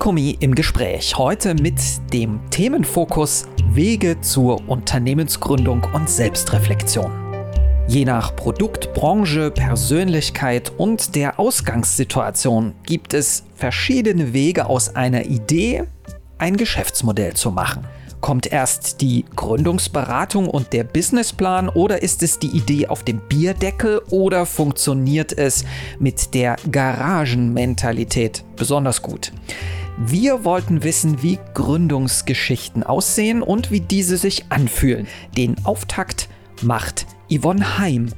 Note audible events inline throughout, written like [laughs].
Mikomi im Gespräch. Heute mit dem Themenfokus Wege zur Unternehmensgründung und Selbstreflexion. Je nach Produkt, Branche, Persönlichkeit und der Ausgangssituation gibt es verschiedene Wege aus einer Idee ein Geschäftsmodell zu machen. Kommt erst die Gründungsberatung und der Businessplan oder ist es die Idee auf dem Bierdeckel oder funktioniert es mit der Garagenmentalität besonders gut? Wir wollten wissen, wie Gründungsgeschichten aussehen und wie diese sich anfühlen. Den Auftakt macht Yvonne Heim.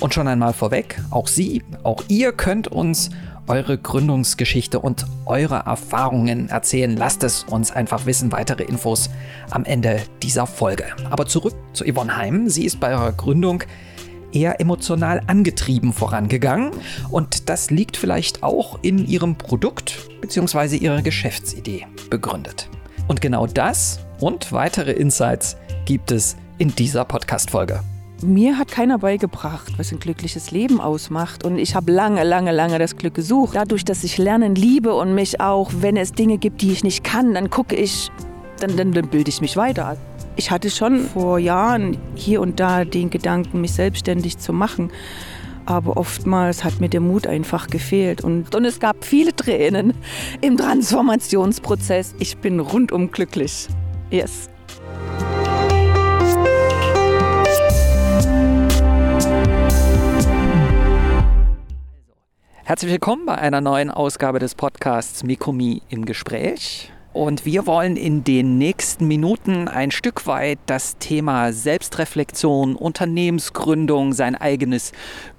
Und schon einmal vorweg, auch Sie, auch ihr könnt uns eure Gründungsgeschichte und eure Erfahrungen erzählen. Lasst es uns einfach wissen. Weitere Infos am Ende dieser Folge. Aber zurück zu Yvonne Heim. Sie ist bei eurer Gründung eher emotional angetrieben vorangegangen und das liegt vielleicht auch in ihrem Produkt bzw. ihrer Geschäftsidee begründet. Und genau das und weitere Insights gibt es in dieser Podcast-Folge. Mir hat keiner beigebracht, was ein glückliches Leben ausmacht. Und ich habe lange, lange, lange das Glück gesucht. Dadurch, dass ich Lernen liebe und mich auch, wenn es Dinge gibt, die ich nicht kann, dann gucke ich, dann, dann, dann bilde ich mich weiter. Ich hatte schon vor Jahren hier und da den Gedanken, mich selbstständig zu machen. Aber oftmals hat mir der Mut einfach gefehlt. Und, und es gab viele Tränen im Transformationsprozess. Ich bin rundum glücklich. Yes. Herzlich willkommen bei einer neuen Ausgabe des Podcasts Mikomi im Gespräch. Und wir wollen in den nächsten Minuten ein Stück weit das Thema Selbstreflexion, Unternehmensgründung, sein eigenes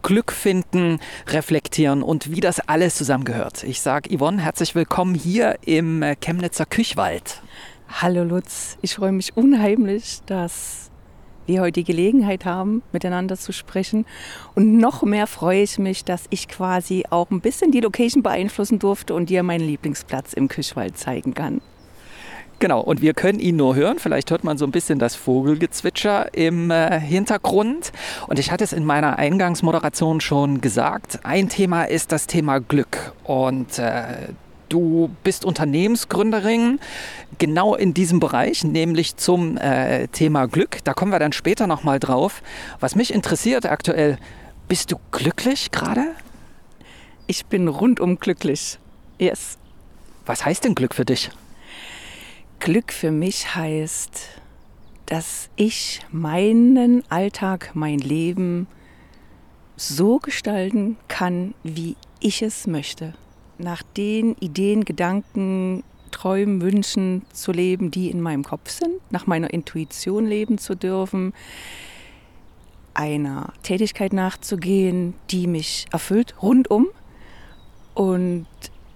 Glück finden, reflektieren und wie das alles zusammengehört. Ich sage Yvonne, herzlich willkommen hier im Chemnitzer Küchwald. Hallo Lutz, ich freue mich unheimlich, dass wir heute die Gelegenheit haben, miteinander zu sprechen. Und noch mehr freue ich mich, dass ich quasi auch ein bisschen die Location beeinflussen durfte und dir meinen Lieblingsplatz im Küchwald zeigen kann. Genau, und wir können ihn nur hören. Vielleicht hört man so ein bisschen das Vogelgezwitscher im äh, Hintergrund. Und ich hatte es in meiner Eingangsmoderation schon gesagt. Ein Thema ist das Thema Glück. Und äh, Du bist Unternehmensgründerin genau in diesem Bereich, nämlich zum äh, Thema Glück. Da kommen wir dann später nochmal drauf. Was mich interessiert aktuell, bist du glücklich gerade? Ich bin rundum glücklich. Yes. Was heißt denn Glück für dich? Glück für mich heißt, dass ich meinen Alltag, mein Leben so gestalten kann, wie ich es möchte. Nach den Ideen, Gedanken, Träumen, Wünschen zu leben, die in meinem Kopf sind, nach meiner Intuition leben zu dürfen, einer Tätigkeit nachzugehen, die mich erfüllt, rundum und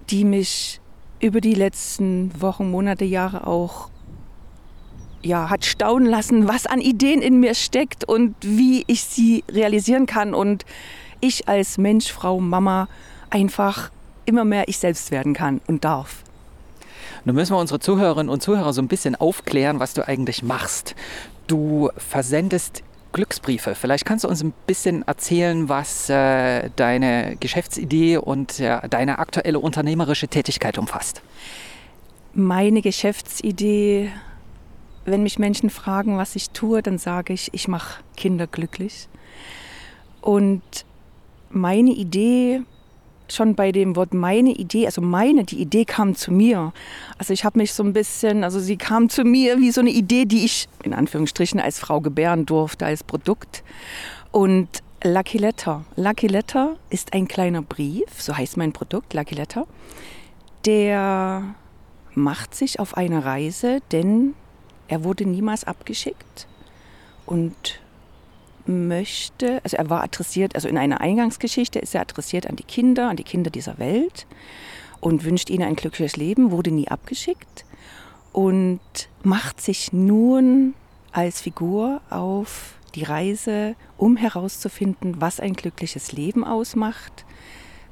die mich über die letzten Wochen, Monate, Jahre auch ja, hat staunen lassen, was an Ideen in mir steckt und wie ich sie realisieren kann und ich als Mensch, Frau, Mama einfach immer mehr ich selbst werden kann und darf. Nun müssen wir unsere Zuhörerinnen und Zuhörer so ein bisschen aufklären, was du eigentlich machst. Du versendest Glücksbriefe. Vielleicht kannst du uns ein bisschen erzählen, was äh, deine Geschäftsidee und äh, deine aktuelle unternehmerische Tätigkeit umfasst. Meine Geschäftsidee, wenn mich Menschen fragen, was ich tue, dann sage ich, ich mache Kinder glücklich. Und meine Idee schon bei dem Wort meine Idee, also meine, die Idee kam zu mir. Also ich habe mich so ein bisschen, also sie kam zu mir wie so eine Idee, die ich in Anführungsstrichen als Frau gebären durfte, als Produkt. Und Lucky Letter. Lucky Letter ist ein kleiner Brief, so heißt mein Produkt, Lucky Letter, der macht sich auf eine Reise, denn er wurde niemals abgeschickt und möchte, also er war adressiert, also in einer Eingangsgeschichte ist er adressiert an die Kinder, an die Kinder dieser Welt und wünscht ihnen ein glückliches Leben, wurde nie abgeschickt und macht sich nun als Figur auf die Reise, um herauszufinden, was ein glückliches Leben ausmacht,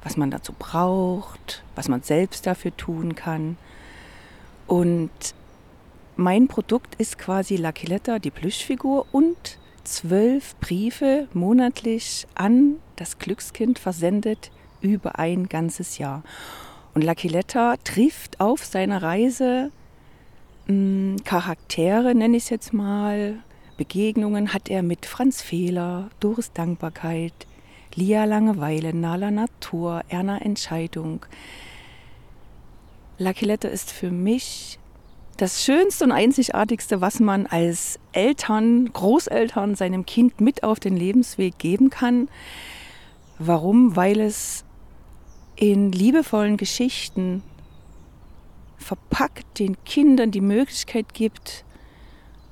was man dazu braucht, was man selbst dafür tun kann. Und mein Produkt ist quasi Lucky Letter, die Plüschfigur und zwölf Briefe monatlich an das Glückskind versendet über ein ganzes Jahr. Und Lucky Letter trifft auf seiner Reise mh, hm, Charaktere, nenne ich es jetzt mal, Begegnungen hat er mit Franz Fehler, Doris Dankbarkeit, Lia Langeweile, Nala Natur, Erna Entscheidung. Lucky Letter ist für mich das Schönste und Einzigartigste, was man als Eltern, Großeltern seinem Kind mit auf den Lebensweg geben kann. Warum? Weil es in liebevollen Geschichten verpackt den Kindern die Möglichkeit gibt,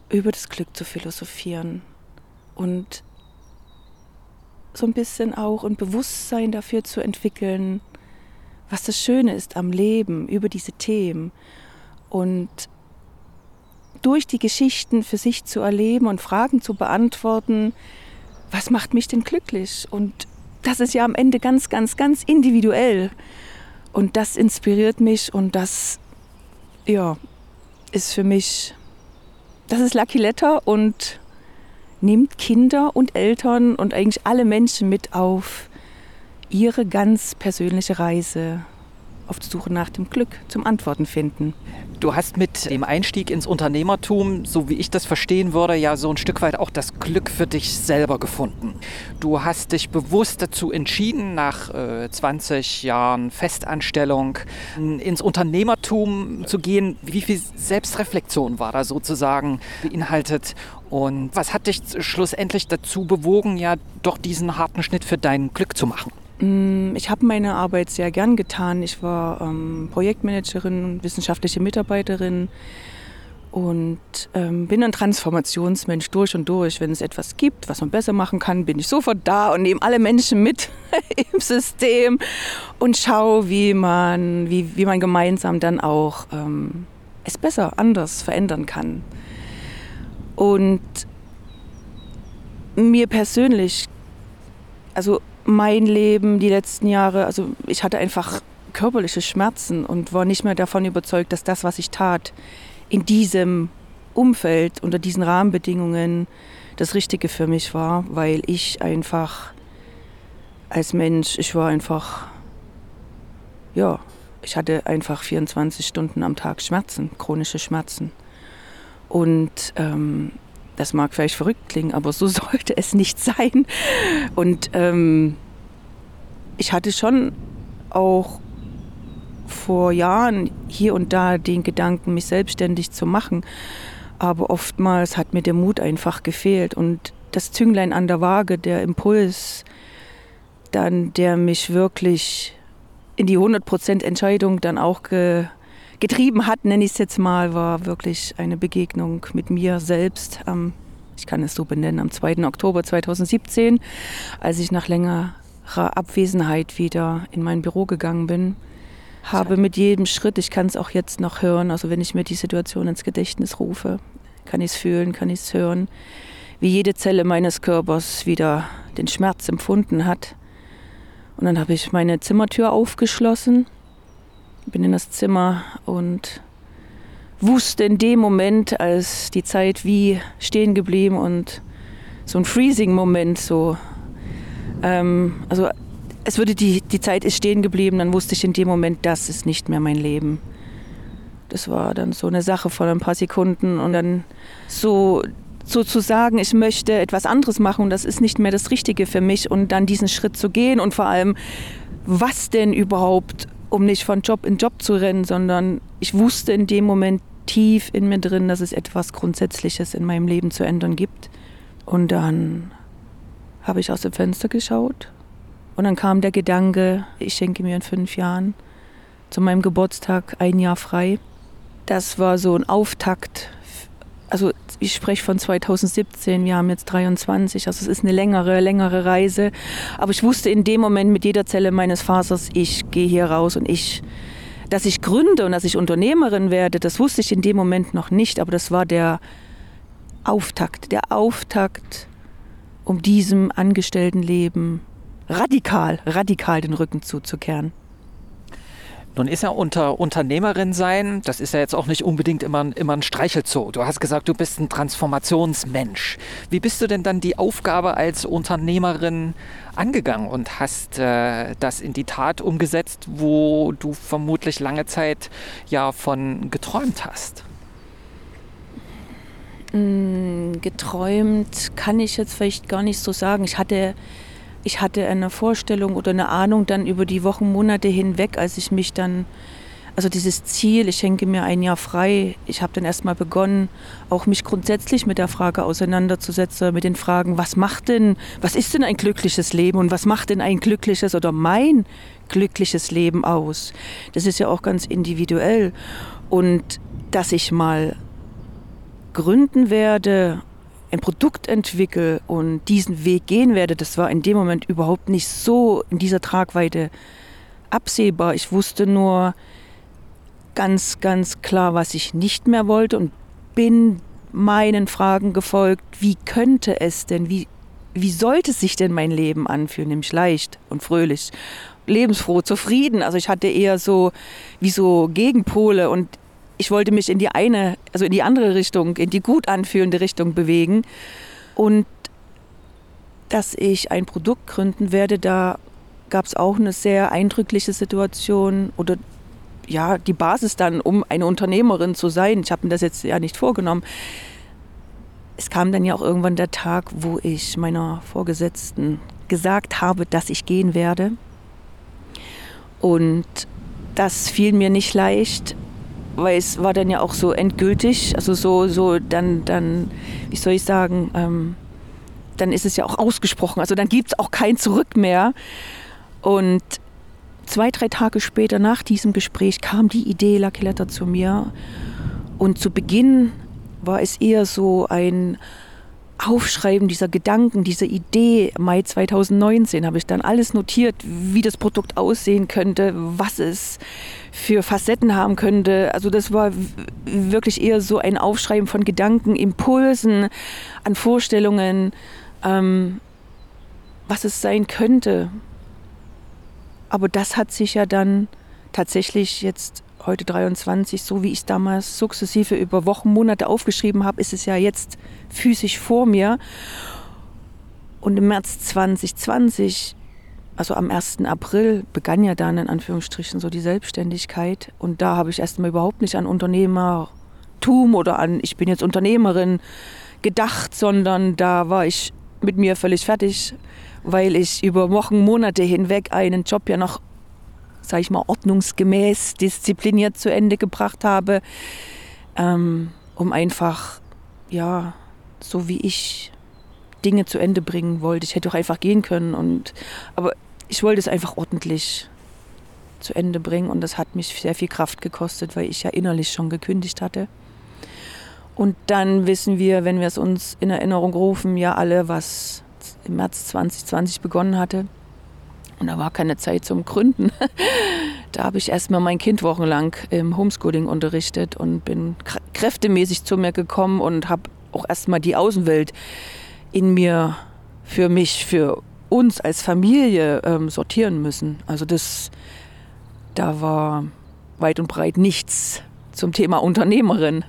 über das Glück zu philosophieren und so ein bisschen auch ein Bewusstsein dafür zu entwickeln, was das Schöne ist am Leben, über diese Themen. Und durch die Geschichten für sich zu erleben und Fragen zu beantworten, was macht mich denn glücklich? Und das ist ja am Ende ganz, ganz, ganz individuell. Und das inspiriert mich und das, ja, ist für mich, das ist Lucky Letter und nimmt Kinder und Eltern und eigentlich alle Menschen mit auf ihre ganz persönliche Reise auf der Suche nach dem Glück zum Antworten finden. Du hast mit dem Einstieg ins Unternehmertum, so wie ich das verstehen würde, ja so ein Stück weit auch das Glück für dich selber gefunden. Du hast dich bewusst dazu entschieden, nach äh, 20 Jahren Festanstellung ins Unternehmertum zu gehen. Wie viel Selbstreflexion war da sozusagen beinhaltet? Und was hat dich schlussendlich dazu bewogen, ja doch diesen harten Schnitt für dein Glück zu machen? Mm, ich habe meine Arbeit sehr gern getan. Ich war ähm, Projektmanagerin, wissenschaftliche Mitarbeiterin und ähm, bin ein Transformationsmensch durch und durch. Wenn es etwas gibt, was man besser machen kann, bin ich sofort da und nehme alle Menschen mit [laughs] im System und schaue, wie man, wie, wie man gemeinsam dann auch ähm, es besser, anders verändern kann. Und mir persönlich, also mein Leben die letzten Jahre, also ich hatte einfach körperliche Schmerzen und war nicht mehr davon überzeugt, dass das, was ich tat, in diesem Umfeld, unter diesen Rahmenbedingungen das Richtige für mich war, weil ich einfach als Mensch, ich war einfach, ja, ich hatte einfach 24 Stunden am Tag Schmerzen, chronische Schmerzen. Und ähm, das mag vielleicht verrückt klingen, aber so [laughs] sollte es nicht sein. Und ähm, ich hatte schon auch vor Jahren hier und da den Gedanken, mich selbstständig zu machen. Aber oftmals hat mir der Mut einfach gefehlt und das Zünglein an der Waage, der Impuls, dann, der mich wirklich in die 100% Entscheidung dann auch ge getrieben hat, nenne ich es jetzt mal, war wirklich eine Begegnung mit mir selbst am, ich kann es so benennen, am 2. Oktober 2017, als ich nach längerer Abwesenheit wieder in mein Büro gegangen bin. Habe mit jedem Schritt, ich kann es auch jetzt noch hören, also wenn ich mir die Situation ins Gedächtnis rufe, kann ich es fühlen, kann ich es hören, wie jede Zelle meines Körpers wieder den Schmerz empfunden hat. Und dann habe ich meine Zimmertür aufgeschlossen bin in das Zimmer und wusste in dem Moment, als die Zeit wie stehen geblieben und so ein Freezing-Moment, so, ähm, also es würde die, die Zeit ist stehen geblieben, dann wusste ich in dem Moment, das ist nicht mehr mein Leben. Das war dann so eine Sache von ein paar Sekunden und dann so, so zu sagen, ich möchte etwas anderes machen und das ist nicht mehr das Richtige für mich und dann diesen Schritt zu gehen und vor allem, was denn überhaupt um nicht von Job in Job zu rennen, sondern ich wusste in dem Moment tief in mir drin, dass es etwas Grundsätzliches in meinem Leben zu ändern gibt. Und dann habe ich aus dem Fenster geschaut und dann kam der Gedanke, ich schenke mir in fünf Jahren zu meinem Geburtstag ein Jahr frei. Das war so ein Auftakt also ich spreche von 2017, wir haben jetzt 23, also es ist eine längere, längere Reise. Aber ich wusste in dem Moment mit jeder Zelle meines Fasers, ich gehe hier raus und ich, dass ich gründe und dass ich Unternehmerin werde, das wusste ich in dem Moment noch nicht, aber das war der Auftakt, der Auftakt, um diesem Angestelltenleben radikal, radikal den Rücken zuzukehren. Nun ist ja unter Unternehmerin sein, das ist ja jetzt auch nicht unbedingt immer, immer ein Streichelzoo. Du hast gesagt, du bist ein Transformationsmensch. Wie bist du denn dann die Aufgabe als Unternehmerin angegangen und hast äh, das in die Tat umgesetzt, wo du vermutlich lange Zeit ja von geträumt hast? Mm, geträumt kann ich jetzt vielleicht gar nicht so sagen. Ich hatte ich hatte eine Vorstellung oder eine Ahnung dann über die Wochen, Monate hinweg, als ich mich dann, also dieses Ziel, ich schenke mir ein Jahr frei, ich habe dann erstmal begonnen, auch mich grundsätzlich mit der Frage auseinanderzusetzen, mit den Fragen, was macht denn, was ist denn ein glückliches Leben und was macht denn ein glückliches oder mein glückliches Leben aus? Das ist ja auch ganz individuell. Und dass ich mal gründen werde ein Produkt entwickle und diesen Weg gehen werde, das war in dem Moment überhaupt nicht so in dieser Tragweite absehbar. Ich wusste nur ganz, ganz klar, was ich nicht mehr wollte und bin meinen Fragen gefolgt, wie könnte es denn, wie, wie sollte sich denn mein Leben anfühlen, nämlich leicht und fröhlich, lebensfroh, zufrieden. Also ich hatte eher so wie so Gegenpole und ich wollte mich in die eine, also in die andere Richtung, in die gut anfühlende Richtung bewegen. Und dass ich ein Produkt gründen werde, da gab es auch eine sehr eindrückliche Situation oder ja, die Basis dann, um eine Unternehmerin zu sein. Ich habe mir das jetzt ja nicht vorgenommen. Es kam dann ja auch irgendwann der Tag, wo ich meiner Vorgesetzten gesagt habe, dass ich gehen werde. Und das fiel mir nicht leicht, weil es war dann ja auch so endgültig, also so, so dann, dann, wie soll ich sagen, ähm, dann ist es ja auch ausgesprochen. Also dann gibt es auch kein Zurück mehr. Und zwei, drei Tage später nach diesem Gespräch kam die Idee Lucky Letter zu mir. Und zu Beginn war es eher so ein Aufschreiben dieser Gedanken, dieser Idee. Mai 2019 habe ich dann alles notiert, wie das Produkt aussehen könnte, was es für Facetten haben könnte. Also das war wirklich eher so ein Aufschreiben von Gedanken, Impulsen, an Vorstellungen, ähm, was es sein könnte. Aber das hat sich ja dann tatsächlich jetzt heute 23, so wie ich es damals sukzessive über Wochen, Monate aufgeschrieben habe, ist es ja jetzt physisch vor mir. Und im März 2020, also am 1. April, begann ja dann in Anführungsstrichen so die Selbstständigkeit. Und da habe ich erstmal überhaupt nicht an Unternehmertum oder an, ich bin jetzt Unternehmerin gedacht, sondern da war ich mit mir völlig fertig, weil ich über Wochen, Monate hinweg einen Job ja noch sage ich mal, ordnungsgemäß, diszipliniert zu Ende gebracht habe, ähm, um einfach, ja, so wie ich Dinge zu Ende bringen wollte. Ich hätte auch einfach gehen können, und, aber ich wollte es einfach ordentlich zu Ende bringen und das hat mich sehr viel Kraft gekostet, weil ich ja innerlich schon gekündigt hatte. Und dann wissen wir, wenn wir es uns in Erinnerung rufen, ja alle, was im März 2020 begonnen hatte. Und da war keine Zeit zum Gründen. [laughs] Da habe ich erstmal mein Kind wochenlang im Homeschooling unterrichtet und bin kräftemäßig zu mir gekommen und habe auch erstmal die Außenwelt in mir für mich, für uns als Familie ähm, sortieren müssen. Also das, da war weit und breit nichts zum Thema Unternehmerin.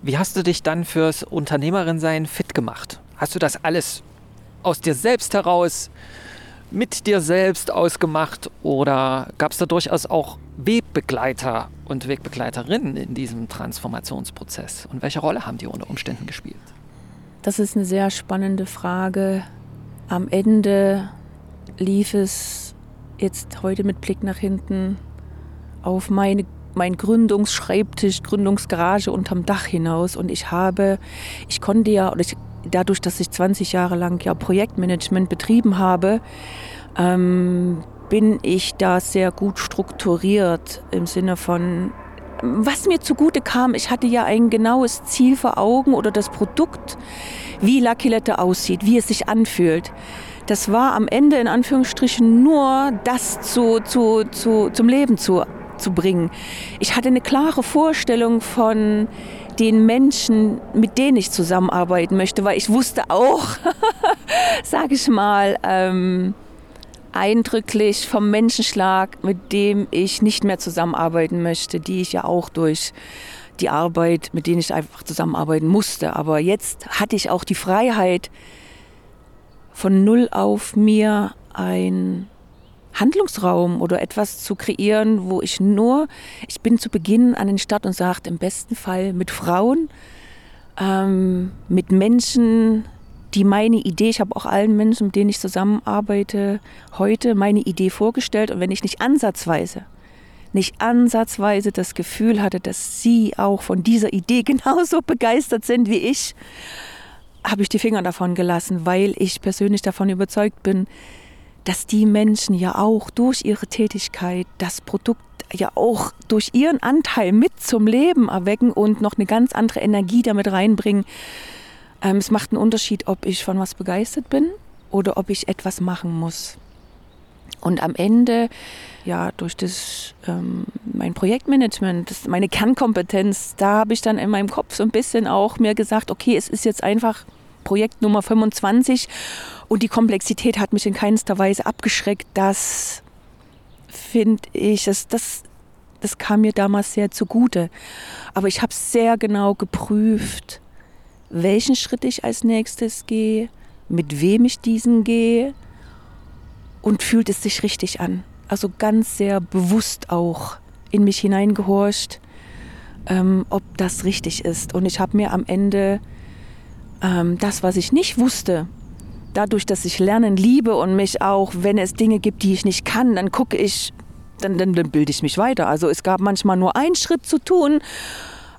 Wie hast du dich dann fürs Unternehmerin-Sein fit gemacht? Hast du das alles aus dir selbst heraus mit dir selbst ausgemacht oder gab es da durchaus auch Wegbegleiter und Wegbegleiterinnen in diesem Transformationsprozess? Und welche Rolle haben die unter Umständen gespielt? Das ist eine sehr spannende Frage. Am Ende lief es jetzt heute mit Blick nach hinten auf meine, mein Gründungsschreibtisch, Gründungsgarage unterm Dach hinaus und ich habe, ich konnte ja, oder ich dadurch, dass ich 20 Jahre lang ja Projektmanagement betrieben habe, ähm, bin ich da sehr gut strukturiert im Sinne von, was mir zugute kam, ich hatte ja ein genaues Ziel vor Augen oder das Produkt, wie Lucky aussieht, wie es sich anfühlt. Das war am Ende in Anführungsstrichen nur das zu, zu, zu, zum Leben zu, zu bringen. Ich hatte eine klare Vorstellung von, den Menschen, mit denen ich zusammenarbeiten möchte, weil ich wusste auch, [laughs] sage ich mal, ähm, eindrücklich vom Menschenschlag, mit dem ich nicht mehr zusammenarbeiten möchte, die ich ja auch durch die Arbeit, mit denen ich einfach zusammenarbeiten musste. Aber jetzt hatte ich auch die Freiheit, von null auf mir ein Handlungsraum oder etwas zu kreieren, wo ich nur, ich bin zu Beginn an den Start und sagte, im besten Fall mit Frauen, ähm, mit Menschen, die meine Idee, ich habe auch allen Menschen, mit denen ich zusammenarbeite, heute meine Idee vorgestellt. Und wenn ich nicht ansatzweise, nicht ansatzweise das Gefühl hatte, dass sie auch von dieser Idee [laughs] genauso begeistert sind wie ich, habe ich die Finger davon gelassen, weil ich persönlich davon überzeugt bin, dass die Menschen ja auch durch ihre Tätigkeit das Produkt ja auch durch ihren Anteil mit zum Leben erwecken und noch eine ganz andere Energie damit reinbringen. Ähm, es macht einen Unterschied, ob ich von was begeistert bin oder ob ich etwas machen muss. Und am Ende, ja, durch das, ähm, mein Projektmanagement, das, meine Kernkompetenz, da habe ich dann in meinem Kopf so ein bisschen auch mir gesagt, okay, es ist jetzt einfach Projekt Nummer 25 und die Komplexität hat mich in keinster Weise abgeschreckt. Das finde ich, das, das, das kam mir damals sehr zugute. Aber ich habe sehr genau geprüft, welchen Schritt ich als nächstes gehe, mit wem ich diesen gehe und fühlt es sich richtig an. Also ganz sehr bewusst auch in mich hineingehorcht, ähm, ob das richtig ist. Und ich habe mir am Ende ähm, das, was ich nicht wusste, dadurch, dass ich Lernen liebe und mich auch, wenn es Dinge gibt, die ich nicht kann, dann gucke ich, dann, dann, dann bilde ich mich weiter. Also es gab manchmal nur einen Schritt zu tun,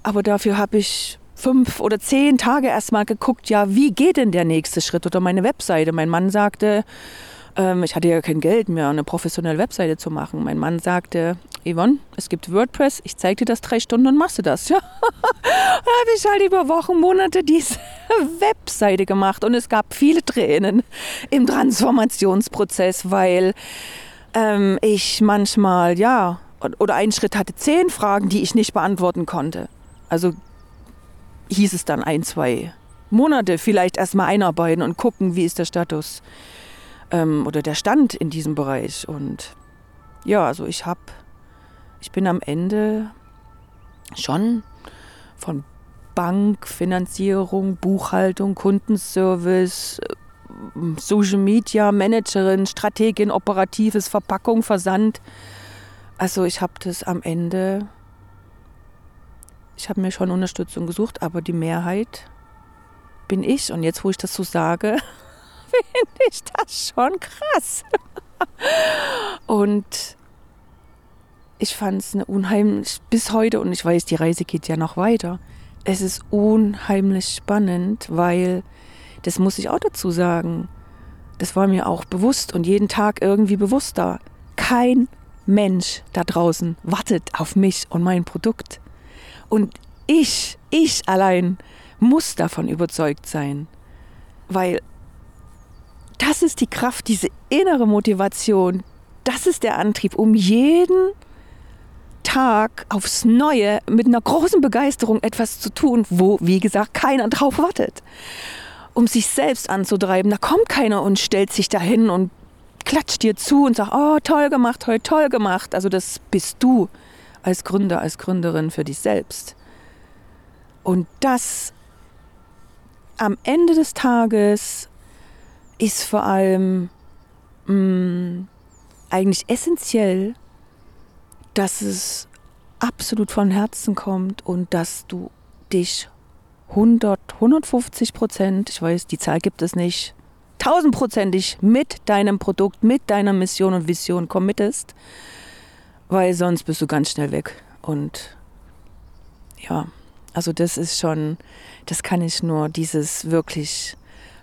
aber dafür habe ich fünf oder zehn Tage erstmal geguckt, ja, wie geht denn der nächste Schritt oder meine Webseite. Mein Mann sagte, ähm, ich hatte ja kein Geld mehr, eine professionelle Webseite zu machen. Mein Mann sagte, Yvonne, es gibt WordPress, ich zeige dir das drei Stunden und machst du das. [laughs] Ja, habe ich halt über Wochen, Monate diese [laughs] Webseite gemacht und es gab viele Tränen im Transformationsprozess, weil ähm, ich manchmal, ja, oder einen Schritt hatte zehn Fragen, die ich nicht beantworten konnte. Also hieß es dann ein, zwei Monate vielleicht erstmal einarbeiten und gucken, wie ist der Status ähm, oder der Stand in diesem Bereich. Und ja, also ich habe, ich bin am Ende schon von Bank, Finanzierung, Buchhaltung, Kundenservice, äh, Social Media Managerin, Strategin, operatives Verpackung, Versand. Also ich habe das am Ende, ich habe mir schon Unterstützung gesucht, aber die Mehrheit bin ich. Und jetzt, wo ich das so sage, [laughs] finde ich das schon krass. Und ich fand es unheimlich, bis heute, und ich weiß, die Reise geht ja noch weiter, es ist unheimlich spannend, weil, das muss ich auch dazu sagen, das war mir auch bewusst und jeden Tag irgendwie bewusster. Kein Mensch da draußen wartet auf mich und mein Produkt. Und ich, ich allein muss davon überzeugt sein, weil das ist die Kraft, diese innere Motivation, das ist der Antrieb, um jeden Tag aufs Neue mit einer großen Begeisterung etwas zu tun, wo, wie gesagt, keiner drauf wartet. Um sich selbst anzutreiben. Da kommt keiner und stellt sich dahin und klatscht dir zu und sagt, oh, toll gemacht, heute toll gemacht. Also das bist du als Gründer, als Gründerin für dich selbst. Und das am Ende des Tages ist vor allem mh, mm, eigentlich essentiell, dass es absolut von Herzen kommt und dass du dich 100, 150 Prozent, ich weiß, die Zahl gibt es nicht, tausendprozentig mit deinem Produkt, mit deiner Mission und Vision committest, weil sonst bist du ganz schnell weg. Und ja, also das ist schon, das kann ich nur, dieses wirklich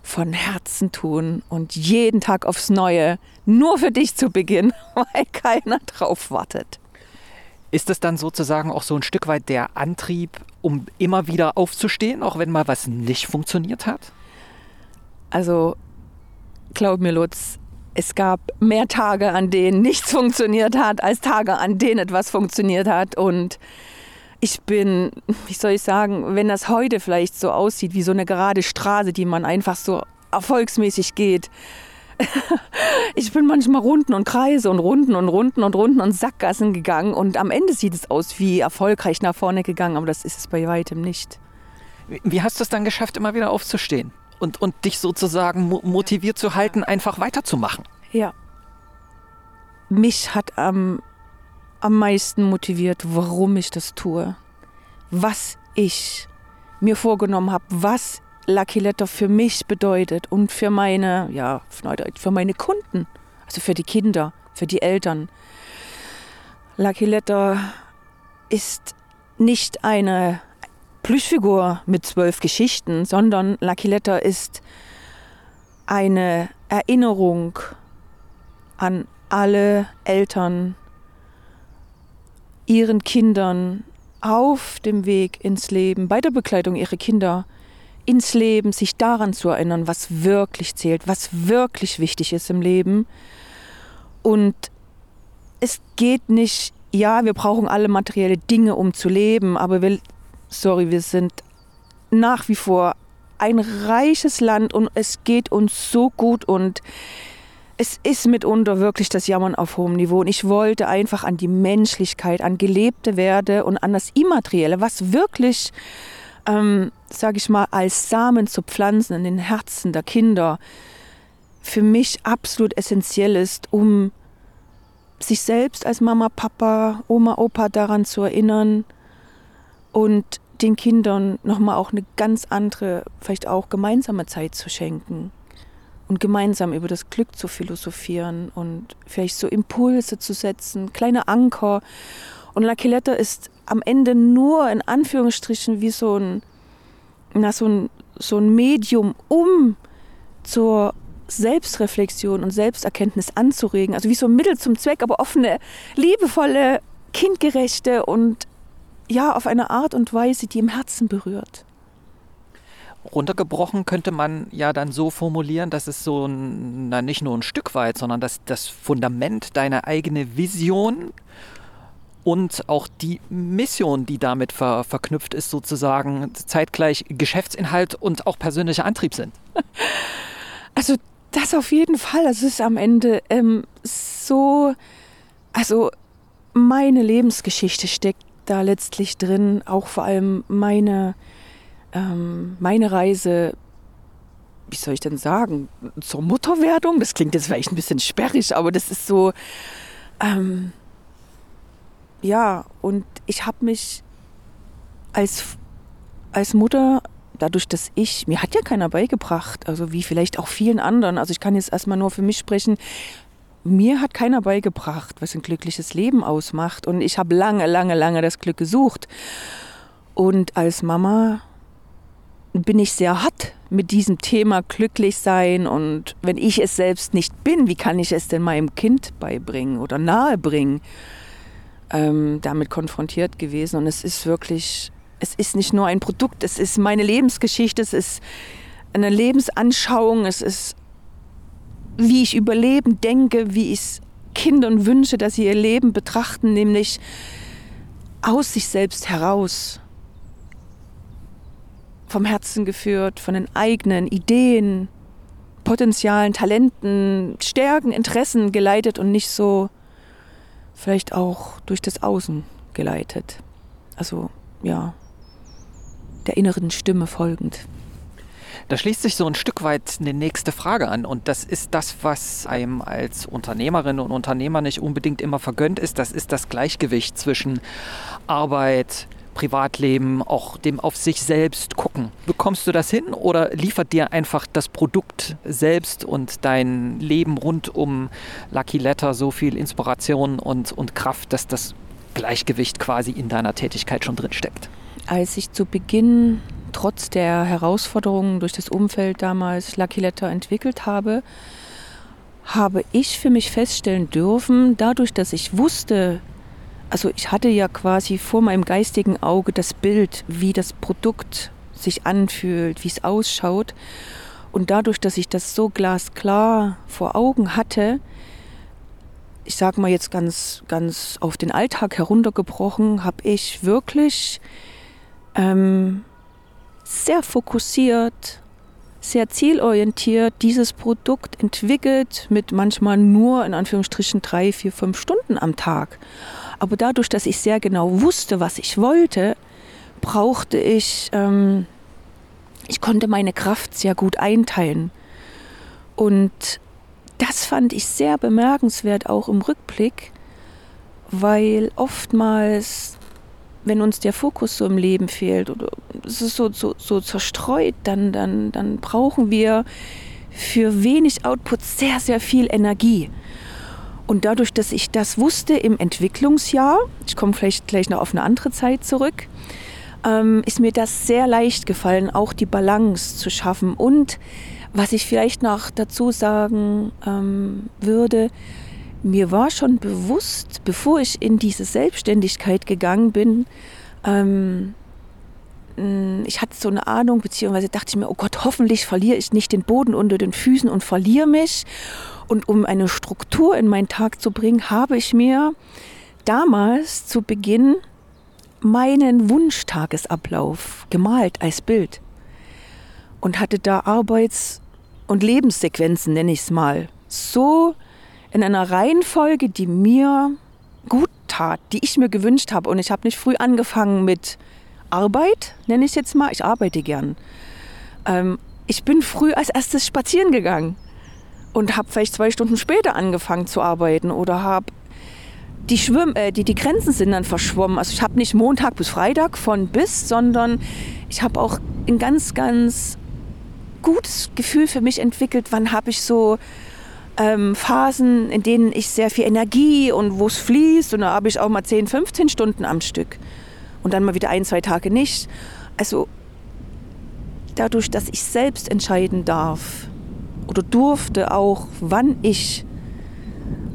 von Herzen tun und jeden Tag aufs Neue nur für dich zu beginnen, [laughs] weil keiner drauf wartet. Ist das dann sozusagen auch so ein Stück weit der Antrieb, um immer wieder aufzustehen, auch wenn mal was nicht funktioniert hat? Also, glaub mir, Lutz, es gab mehr Tage, an denen nichts [laughs] funktioniert hat, als Tage, an denen etwas funktioniert hat. Und ich bin, wie soll ich sagen, wenn das heute vielleicht so aussieht wie so eine gerade Straße, die man einfach so erfolgsmäßig geht, [laughs] ich bin manchmal Runden und Kreise und Runden und Runden und Runden und Sackgassen gegangen und am Ende sieht es aus wie erfolgreich nach vorne gegangen, aber das ist es bei weitem nicht. Wie hast du es dann geschafft, immer wieder aufzustehen und, und dich sozusagen motiviert zu halten, einfach weiterzumachen? Ja. Mich hat am, am meisten motiviert, warum ich das tue, was ich mir vorgenommen habe, was Lucky Letter für mich bedeutet und für meine, ja, für meine Kunden, also für die Kinder, für die Eltern. Lucky Letter ist nicht eine Plüschfigur mit zwölf Geschichten, sondern Lucky Letter ist eine Erinnerung an alle Eltern, ihren Kindern auf dem Weg ins Leben, bei der Begleitung ihrer Kinder ins Leben, sich daran zu erinnern, was wirklich zählt, was wirklich wichtig ist im Leben. Und es geht nicht, ja, wir brauchen alle materielle Dinge, um zu leben, aber wir, sorry, wir sind nach wie vor ein reiches Land und es geht uns so gut und es ist mitunter wirklich das Jammern auf hohem Niveau. Und ich wollte einfach an die Menschlichkeit, an gelebte Werte und an das Immaterielle, was wirklich ähm, sage ich mal, als Samen zu pflanzen in den Herzen der Kinder, für mich absolut essentiell ist, um sich selbst als Mama, Papa, Oma, Opa daran zu erinnern und den Kindern nochmal auch eine ganz andere, vielleicht auch gemeinsame Zeit zu schenken und gemeinsam über das Glück zu philosophieren und vielleicht so Impulse zu setzen, kleine Anker. Und Lucky Letter ist am Ende nur in Anführungsstrichen wie so ein, na, so ein, so ein Medium, um zur Selbstreflexion und Selbsterkenntnis anzuregen. Also wie so ein Mittel zum Zweck, aber offene, liebevolle, kindgerechte und ja, auf eine Art und Weise, die im Herzen berührt. Runtergebrochen könnte man ja dann so formulieren, dass es so ein, na, nicht nur ein Stück weit, sondern dass das Fundament deine eigene Vision und auch die Mission, die damit ver verknüpft ist, sozusagen zeitgleich Geschäftsinhalt und auch persönlicher Antrieb sind. [laughs] Also das auf jeden Fall. Es ist am Ende ähm, so, also meine Lebensgeschichte steckt da letztlich drin, auch vor allem meine, ähm, meine Reise wie soll ich denn sagen, zur Mutterwerdung. Das klingt jetzt vielleicht ein bisschen sperrig, aber das ist so, ähm, ja, und ich habe mich als, als Mutter, dadurch, dass ich, mir hat ja keiner beigebracht, also wie vielleicht auch vielen anderen, also ich kann jetzt erstmal nur für mich sprechen, mir hat keiner beigebracht, was ein glückliches Leben ausmacht. Und ich habe lange, lange, lange das Glück gesucht. Und als Mama bin ich sehr hart mit diesem Thema glücklich sein und wenn ich es selbst nicht bin, wie kann ich es denn meinem Kind beibringen oder nahebringen? ähm, damit konfrontiert gewesen. Und es ist wirklich, es ist nicht nur ein Produkt, es ist meine Lebensgeschichte, es ist eine Lebensanschauung, es ist, wie ich über Leben denke, wie ich Kindern wünsche, dass sie ihr Leben betrachten, nämlich aus sich selbst heraus, vom Herzen geführt, von den eigenen Ideen, Potenzialen, Talenten, Stärken, Interessen geleitet und nicht so vielleicht auch durch das Außen geleitet. Also ja, der inneren Stimme folgend. Da schließt sich so ein Stück weit eine nächste Frage an. Und das ist das, was einem als Unternehmerin und Unternehmer nicht unbedingt immer vergönnt ist. Das ist das Gleichgewicht zwischen Arbeit, Privatleben, auch dem auf sich selbst gucken. Bekommst du das hin oder liefert dir einfach das Produkt selbst und dein Leben rund um Lucky Letter so viel Inspiration und, und Kraft, dass das Gleichgewicht quasi in deiner Tätigkeit schon drin steckt? Als ich zu Beginn trotz der Herausforderungen durch das Umfeld damals Lucky Letter entwickelt habe, habe ich für mich feststellen dürfen, dadurch, dass ich wusste, also ich hatte ja quasi vor meinem geistigen Auge das Bild, wie das Produkt sich anfühlt, wie es ausschaut. Und dadurch, dass ich das so glasklar vor Augen hatte, ich sage mal jetzt ganz, ganz auf den Alltag heruntergebrochen, habe ich wirklich ähm, sehr fokussiert, sehr zielorientiert dieses Produkt entwickelt mit manchmal nur in Anführungsstrichen drei, vier, fünf Stunden am Tag. Aber dadurch, dass ich sehr genau wusste, was ich wollte, brauchte ich, ähm, ich konnte meine Kraft sehr gut einteilen. Und das fand ich sehr bemerkenswert auch im Rückblick, weil oftmals, wenn uns der Fokus so im Leben fehlt oder es ist so, so, so zerstreut, dann, dann, dann brauchen wir für wenig Output sehr, sehr viel Energie. Und dadurch, dass ich das wusste im Entwicklungsjahr, ich komme vielleicht gleich noch auf eine andere Zeit zurück, ähm, ist mir das sehr leicht gefallen, auch die Balance zu schaffen. Und was ich vielleicht noch dazu sagen ähm, würde, mir war schon bewusst, bevor ich in diese Selbstständigkeit gegangen bin, ähm, ich hatte so eine Ahnung, beziehungsweise dachte ich mir, oh Gott, hoffentlich verliere ich nicht den Boden unter den Füßen und verliere mich. Und um eine Struktur in meinen Tag zu bringen, habe ich mir damals zu Beginn meinen Wunschtagesablauf gemalt als Bild und hatte da Arbeits- und Lebenssequenzen, nenne ich es mal, so in einer Reihenfolge, die mir gut tat, die ich mir gewünscht habe. Und ich habe nicht früh angefangen mit Arbeit, nenne ich es jetzt mal. Ich arbeite gern. Ähm, ich bin früh als erstes spazieren gegangen und habe vielleicht zwei Stunden später angefangen zu arbeiten oder habe die, äh, die, die Grenzen sind dann verschwommen. Also ich habe nicht Montag bis Freitag von bis, sondern ich habe auch ein ganz, ganz gutes Gefühl für mich entwickelt, wann habe ich so ähm, Phasen, in denen ich sehr viel Energie und wo es fließt und da habe ich auch mal 10, 15 Stunden am Stück und dann mal wieder ein, zwei Tage nicht. Also dadurch, dass ich selbst entscheiden darf oder durfte auch, wann ich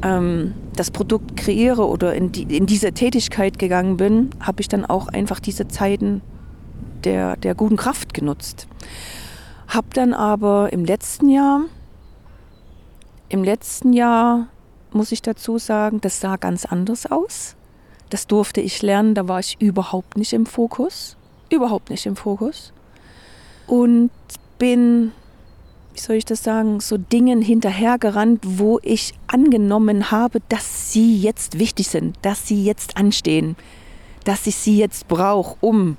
ähm, das Produkt kreiere oder in, die, in diese Tätigkeit gegangen bin, habe ich dann auch einfach diese Zeiten der, der guten Kraft genutzt. Habe dann aber im letzten Jahr, im letzten Jahr muss ich dazu sagen, das sah ganz anders aus. Das durfte ich lernen, da war ich überhaupt nicht im Fokus. Überhaupt nicht im Fokus. Und bin wie soll ich das sagen, so Dingen hinterhergerannt, wo ich angenommen habe, dass sie jetzt wichtig sind, dass sie jetzt anstehen, dass ich sie jetzt brauche, um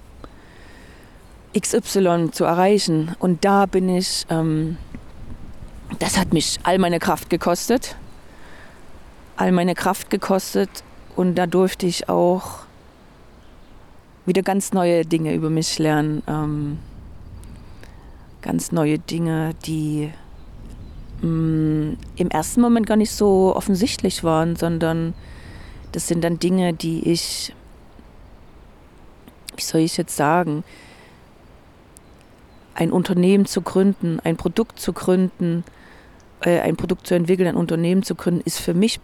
XY zu erreichen. Und da bin ich, ähm, das hat mich all meine Kraft gekostet, all meine Kraft gekostet und da durfte ich auch wieder ganz neue Dinge über mich lernen. Ähm, ganz neue Dinge, die mh, mm, im ersten Moment gar nicht so offensichtlich waren, sondern das sind dann Dinge, die ich, wie soll ich jetzt sagen, ein Unternehmen zu gründen, ein Produkt zu gründen, äh, ein Produkt zu entwickeln, ein Unternehmen zu gründen, ist für mich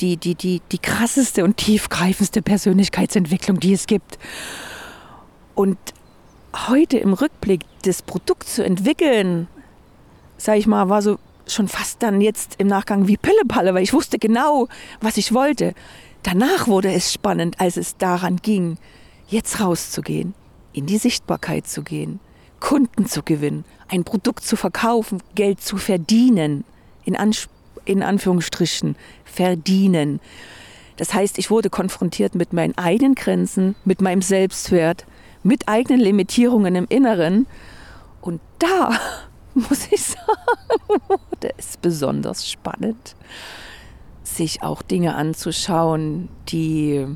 die, die, die, die krasseste und tiefgreifendste Persönlichkeitsentwicklung, die es gibt. Und heute im Rückblick das Produkt zu entwickeln, sage ich mal, war so schon fast dann jetzt im Nachgang wie Pillepalle, weil ich wusste genau, was ich wollte. Danach wurde es spannend, als es daran ging, jetzt rauszugehen, in die Sichtbarkeit zu gehen, Kunden zu gewinnen, ein Produkt zu verkaufen, Geld zu verdienen, in, Ans in Anführungsstrichen verdienen. Das heißt, ich wurde konfrontiert mit meinen eigenen Grenzen, mit meinem Selbstwert, mit eigenen Limitierungen im Inneren. Und da [laughs] muss ich sagen, [laughs] der ist besonders spannend, sich auch Dinge anzuschauen, die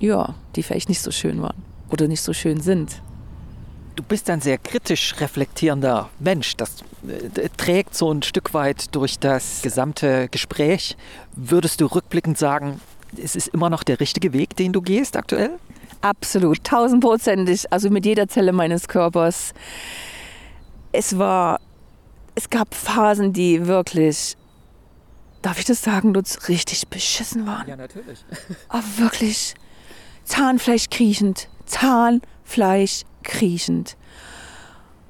ja, die vielleicht nicht so schön waren oder nicht so schön sind. Du bist ein sehr kritisch reflektierender Mensch. Das äh, trägt so ein Stück weit durch das gesamte Gespräch. Würdest du rückblickend sagen, es ist immer noch der richtige Weg, den du gehst aktuell? Absolut, tausendprozentig. Also mit jeder Zelle meines Körpers. Es war, es gab Phasen, die wirklich, darf ich das sagen, Lutz, richtig beschissen waren. Ja, natürlich. Aber wirklich Zahnfleisch kriechend, Zahnfleisch kriechend.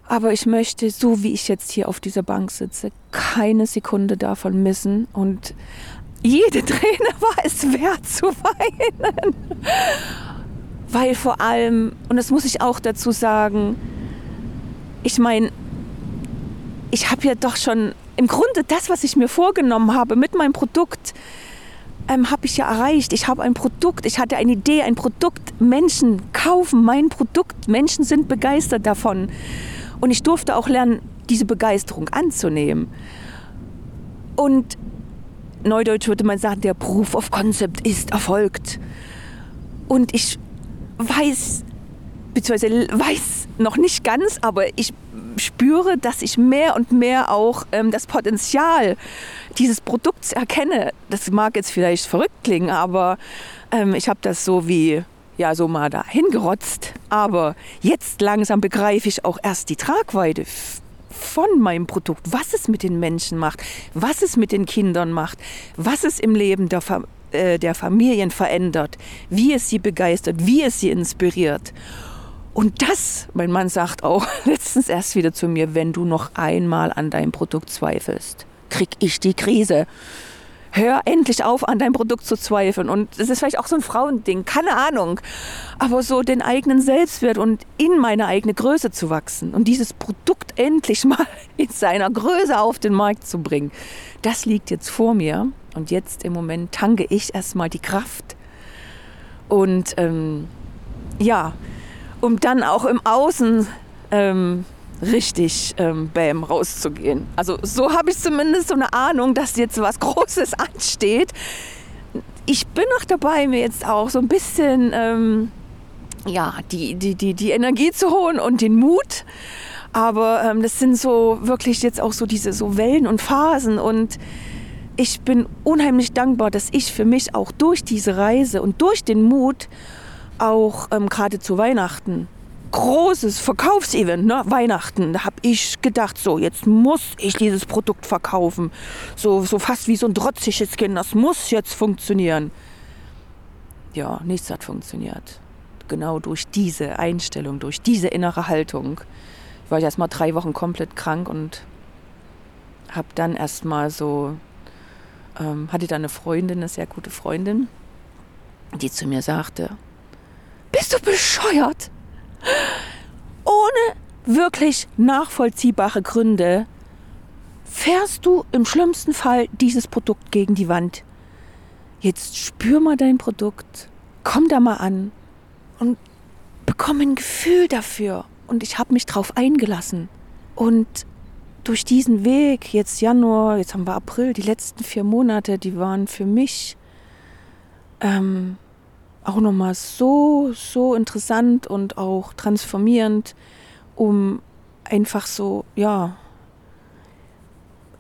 Aber ich möchte, so wie ich jetzt hier auf dieser Bank sitze, keine Sekunde davon missen. Und jede Träne [laughs] war es wert zu weinen weil vor allem, und das muss ich auch dazu sagen, ich meine, ich habe ja doch schon im Grunde das, was ich mir vorgenommen habe mit meinem Produkt, ähm, habe ich ja erreicht. Ich habe ein Produkt, ich hatte eine Idee, ein Produkt. Menschen kaufen mein Produkt, Menschen sind begeistert davon. Und ich durfte auch lernen, diese Begeisterung anzunehmen. Und neudeutsch würde man sagen, der Proof of Concept ist erfolgt. Und ich weiß, beziehungsweise weiß noch nicht ganz, aber ich spüre, dass ich mehr und mehr auch ähm, das Potenzial dieses Produkts erkenne. Das mag jetzt vielleicht verrückt klingen, aber ähm, ich habe das so wie ja so mal da hingerotzt. Aber jetzt langsam begreife ich auch erst die Tragweite von meinem Produkt, was es mit den Menschen macht, was es mit den Kindern macht, was es im Leben der, äh, der Familien verändert, wie es sie begeistert, wie es sie inspiriert. Und das, mein Mann sagt auch [laughs] letztens erst wieder zu mir, wenn du noch einmal an deinem Produkt zweifelst, krieg ich die Krise. Hör endlich auf, an deinem Produkt zu zweifeln. Und das ist vielleicht auch so ein Frauending, keine Ahnung. Aber so den eigenen Selbstwert und in meine eigene Größe zu wachsen und dieses Produkt endlich [laughs] mal in seiner Größe auf den Markt zu bringen, das liegt jetzt vor mir. Und jetzt im Moment tanke ich erstmal die Kraft. Und ähm, ja, um dann auch im Außen ähm, richtig ähm, bam rauszugehen. Also so habe ich zumindest so eine Ahnung, dass jetzt was [laughs] Großes ansteht. Ich bin noch dabei, mir jetzt auch so ein bisschen ähm, ja, die, die, die, die Energie zu holen und den Mut. Aber ähm, das sind so wirklich jetzt auch so diese so Wellen und Phasen und ich bin unheimlich dankbar, dass ich für mich auch durch diese Reise und durch den Mut auch ähm, gerade zu Weihnachten großes Verkaufsevent, ne? Weihnachten. Da habe ich gedacht, so jetzt muss ich dieses Produkt verkaufen. So, so fast wie so ein trotziges Kind, das muss jetzt funktionieren. Ja, nichts hat funktioniert. Genau durch diese Einstellung, durch diese innere Haltung. Ich war erst mal drei Wochen komplett krank und habe dann erst mal so, ähm, hatte da eine Freundin, eine sehr gute Freundin, die zu mir sagte, bist du bescheuert? Ohne wirklich nachvollziehbare Gründe fährst du im schlimmsten Fall dieses Produkt gegen die Wand. Jetzt spür mal dein Produkt, komm da mal an und bekomme ein Gefühl dafür. Und ich habe mich drauf eingelassen. Und durch diesen Weg, jetzt Januar, jetzt haben wir April, die letzten vier Monate, die waren für mich ähm, auch nochmal so, so interessant und auch transformierend, um einfach so, ja,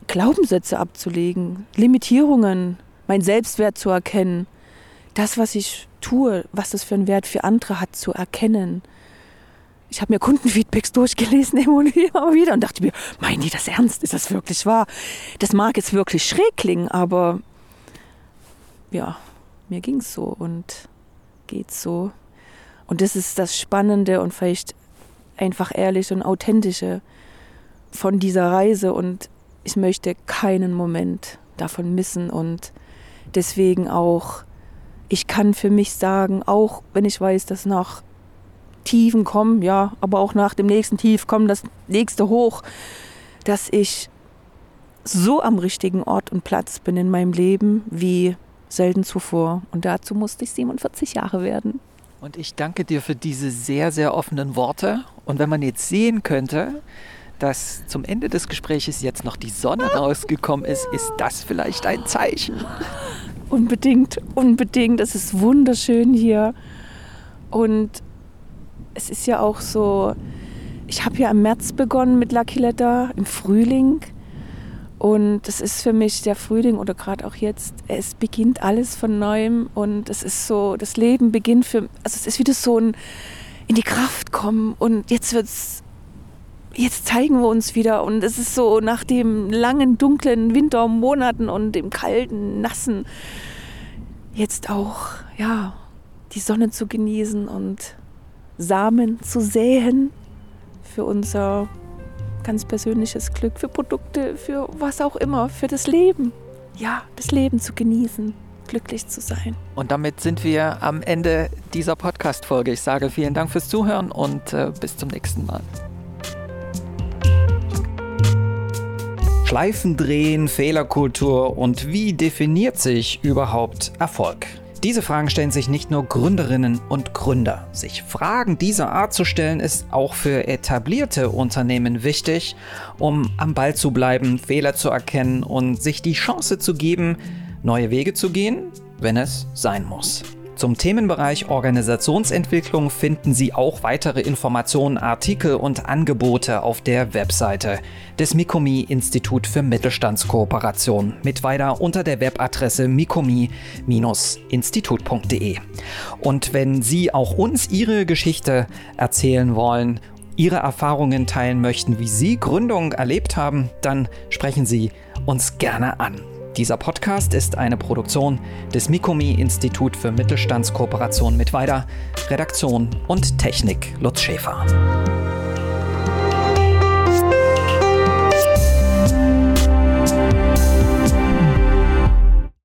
Glaubenssätze abzulegen, Limitierungen, mein Selbstwert zu erkennen, das, was ich tue, was das für einen Wert für andere hat, zu erkennen. Ich habe mir Kundenfeedbacks durchgelesen [laughs] immer wieder und dachte mir, meinen die das ernst? Ist das wirklich wahr? Das mag jetzt wirklich schräg klingen, aber ja, mir ging es so und geht so. Und das ist das Spannende und vielleicht einfach ehrlich und authentische von dieser Reise. Und ich möchte keinen Moment davon missen. Und deswegen auch, ich kann für mich sagen, auch wenn ich weiß, dass nach Tiefen kommen, ja, aber auch nach dem nächsten Tief kommt das nächste hoch, dass ich so am richtigen Ort und Platz bin in meinem Leben wie selten zuvor. Und dazu musste ich 47 Jahre werden. Und ich danke dir für diese sehr, sehr offenen Worte. Und wenn man jetzt sehen könnte, dass zum Ende des Gesprächs jetzt noch die Sonne [laughs] rausgekommen ist, ist das vielleicht ein Zeichen. Unbedingt, unbedingt. Es ist wunderschön hier. Und es ist ja auch so, ich habe ja im März begonnen mit Lucky Letter, im Frühling. Und es ist für mich der Frühling oder gerade auch jetzt, es beginnt alles von neuem und es ist so, das Leben beginnt für, also es ist wieder so ein in die Kraft kommen und jetzt wird's, jetzt zeigen wir uns wieder. Und es ist so nach dem langen, dunklen Wintermonaten und dem kalten, nassen, jetzt auch, ja, die Sonne zu genießen und Samen zu säen für unser ganz persönliches Glück, für Produkte, für was auch immer, für das Leben. Ja, das Leben zu genießen, glücklich zu sein. Und damit sind wir am Ende dieser Podcast-Folge. Ich sage vielen Dank fürs Zuhören und äh, bis zum nächsten Mal. Schleifen drehen, Fehlerkultur und wie definiert sich überhaupt Erfolg? Diese Fragen stellen sich nicht nur Gründerinnen und Gründer. Sich Fragen dieser Art zu stellen, ist auch für etablierte Unternehmen wichtig, um am Ball zu bleiben, Fehler zu erkennen und sich die Chance zu geben, neue Wege zu gehen, wenn es sein muss. Zum Themenbereich Organisationsentwicklung finden Sie auch weitere Informationen, Artikel und Angebote auf der Webseite des Mikomi Institut für Mittelstandskooperation mit weiter unter der Webadresse mikomi-institut.de. Und wenn Sie auch uns Ihre Geschichte erzählen wollen, Ihre Erfahrungen teilen möchten, wie Sie Gründung erlebt haben, dann sprechen Sie uns gerne an. Dieser Podcast ist eine Produktion des Mikomi Institut für Mittelstandskooperation mit weiter Redaktion und Technik Lutz Schäfer.